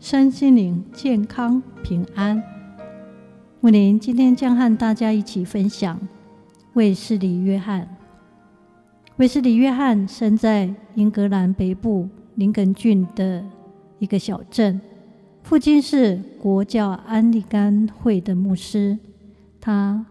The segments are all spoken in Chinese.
身心灵健康平安。木林今天将和大家一起分享卫斯理约翰。卫斯理约翰生在英格兰北部林肯郡的一个小镇，父亲是国教安利甘会的牧师，他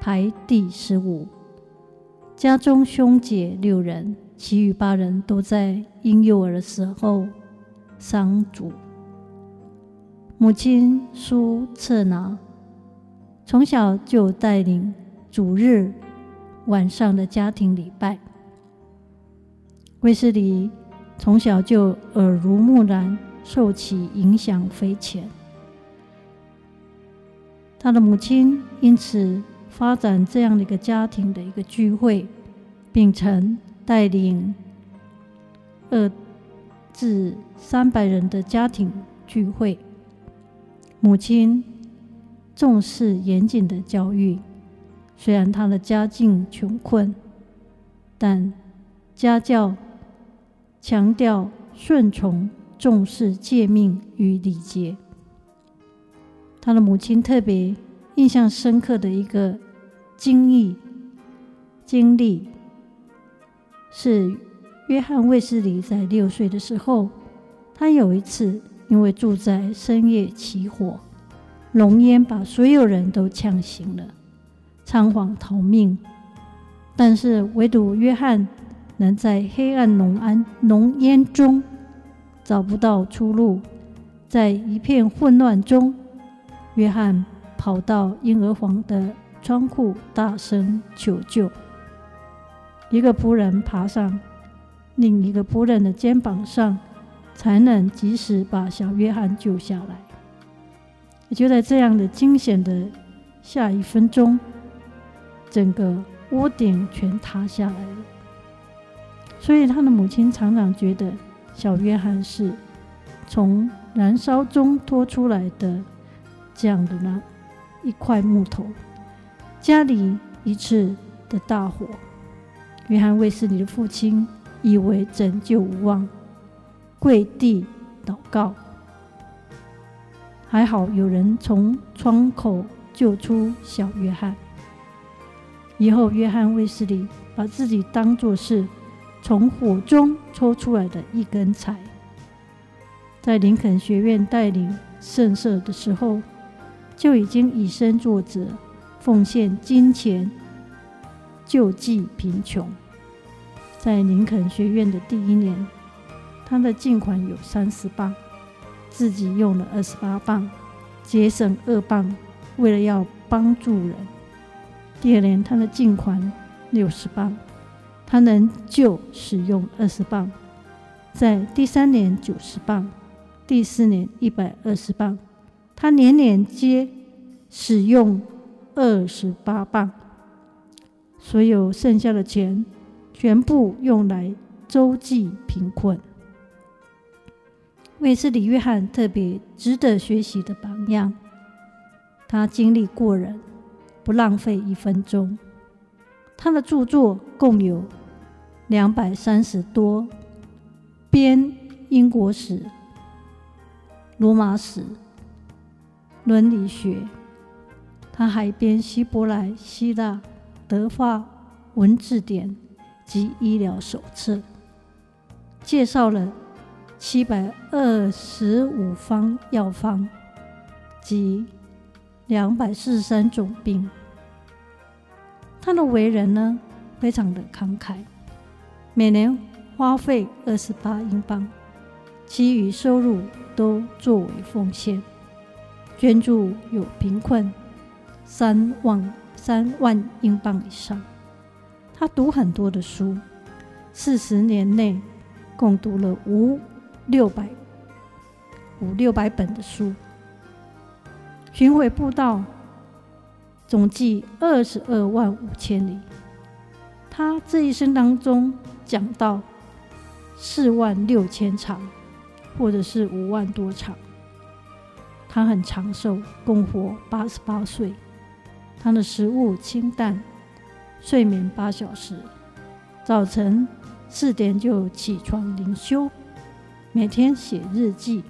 排第十五。家中兄姐六人，其余八人都在婴幼儿的时候丧主。母亲苏彻拿从小就带领主日晚上的家庭礼拜。卫斯理从小就耳濡目染，受其影响匪浅。他的母亲因此发展这样的一个家庭的一个聚会，并曾带领二至三百人的家庭聚会。母亲重视严谨的教育，虽然她的家境穷困，但家教强调顺从、重视诫命与礼节。他的母亲特别印象深刻的一个经历经历，是约翰卫斯理在六岁的时候，他有一次。因为住在深夜起火，浓烟把所有人都呛醒了，仓皇逃命。但是唯独约翰能在黑暗浓安浓烟中找不到出路，在一片混乱中，约翰跑到婴儿房的窗户，大声求救。一个仆人爬上另一个仆人的肩膀上。才能及时把小约翰救下来。也就在这样的惊险的下一分钟，整个屋顶全塌下来了。所以他的母亲常常觉得小约翰是从燃烧中拖出来的这样的那一块木头。家里一次的大火，约翰卫斯理的父亲以为拯救无望。跪地祷告，还好有人从窗口救出小约翰。以后，约翰卫斯理把自己当作是从火中抽出来的一根柴。在林肯学院带领圣社的时候，就已经以身作则，奉献金钱救济贫穷。在林肯学院的第一年。他的进款有三十磅，自己用了二十八磅，节省二磅，为了要帮助人。第二年他的进款六十磅，他能就使用二十磅。在第三年九十磅，第四年一百二十磅，他年年皆使用二十八磅。所有剩下的钱全部用来周济贫困。卫斯理约翰特别值得学习的榜样，他精力过人，不浪费一分钟。他的著作共有两百三十多，编英国史、罗马史、伦理学。他还编希伯来、希腊、德法文字典及医疗手册，介绍了。七百二十五方药方及两百四十三种病。他的为人呢，非常的慷慨，每年花费二十八英镑，其余收入都作为奉献，捐助有贫困三万三万英镑以上。他读很多的书，四十年内共读了五。六百五六百本的书，巡回布道总计二十二万五千里。他这一生当中讲到四万六千场，或者是五万多场。他很长寿，共活八十八岁。他的食物清淡，睡眠八小时，早晨四点就起床灵修，每天写日记。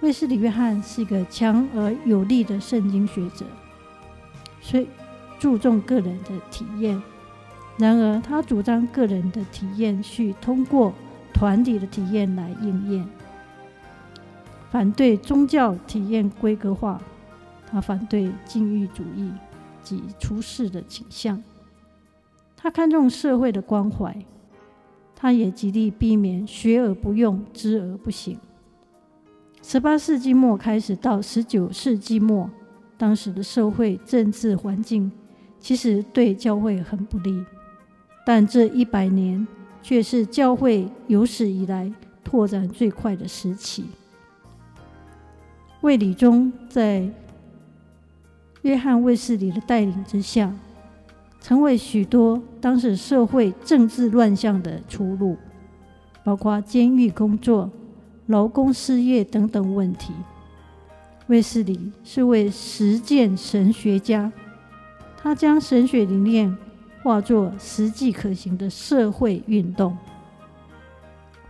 卫斯理约翰是一个强而有力的圣经学者，所以注重个人的体验。然而，他主张个人的体验需通过团体的体验来应验，反对宗教体验规格化。他反对禁欲主义及出世的倾向。他看重社会的关怀，他也极力避免学而不用，知而不行。十八世纪末开始到十九世纪末，当时的社会政治环境其实对教会很不利。但这一百年却是教会有史以来拓展最快的时期。卫理宗在约翰卫斯理的带领之下，成为许多当时社会政治乱象的出路，包括监狱工作、劳工失业等等问题。卫斯理是位实践神学家，他将神学理念。化作实际可行的社会运动。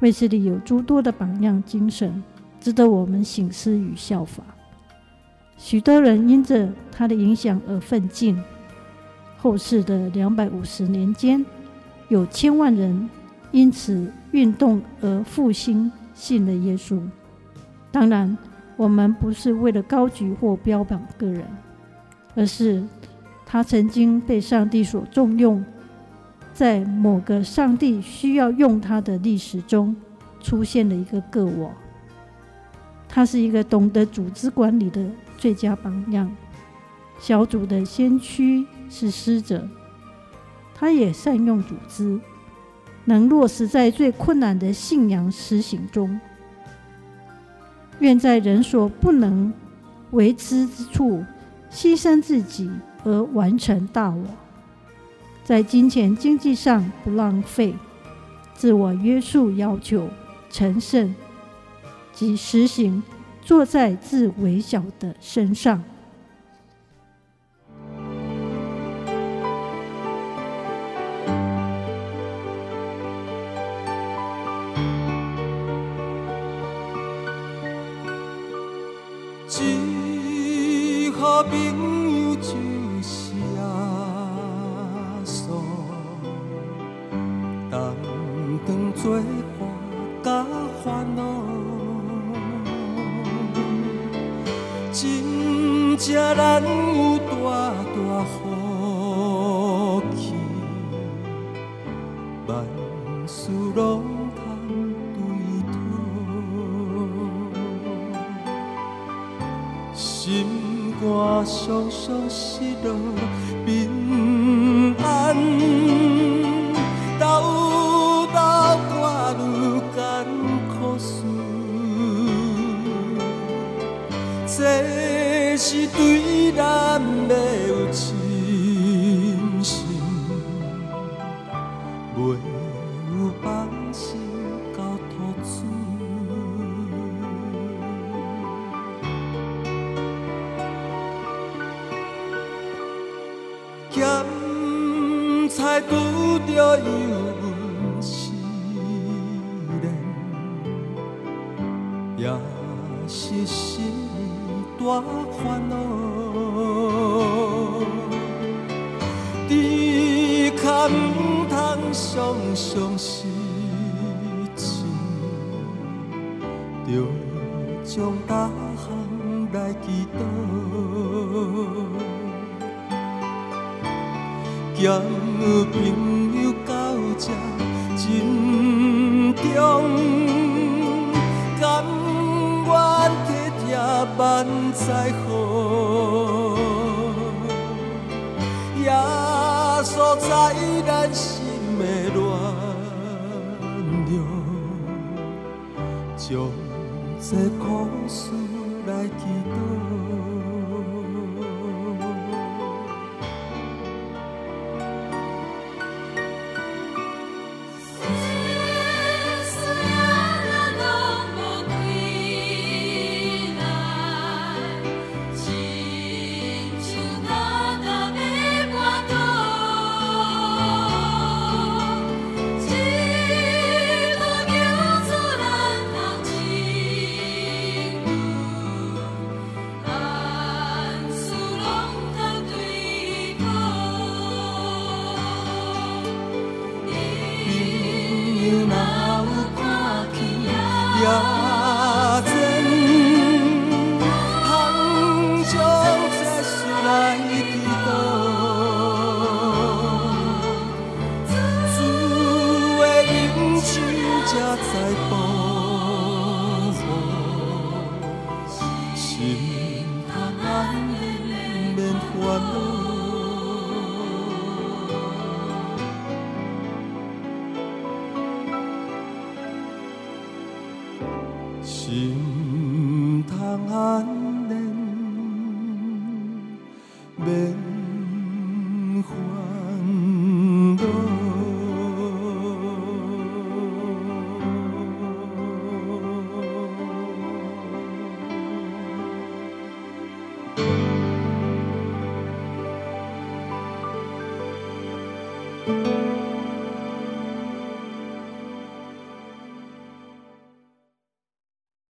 卫斯理有诸多的榜样精神，值得我们省思与效法。许多人因着他的影响而奋进。后世的两百五十年间，有千万人因此运动而复兴，信了耶稣。当然，我们不是为了高举或标榜个人，而是。他曾经被上帝所重用，在某个上帝需要用他的历史中，出现了一个个我。他是一个懂得组织管理的最佳榜样。小组的先驱是师者，他也善用组织，能落实在最困难的信仰实行中。愿在人所不能为之之处，牺牲自己。而完成大我，在金钱经济上不浪费，自我约束要求，成圣及实行坐在自微小的身上。双双失落平安，兜兜挂入艰苦事，这是对咱的有信着油温试炼，也是心大烦恼。只可唔通常常失志，着将大项来祈祷。兼朋友到这珍重，甘愿体贴万载好，耶稣在咱心的暖流，将在苦事来祈祷。心。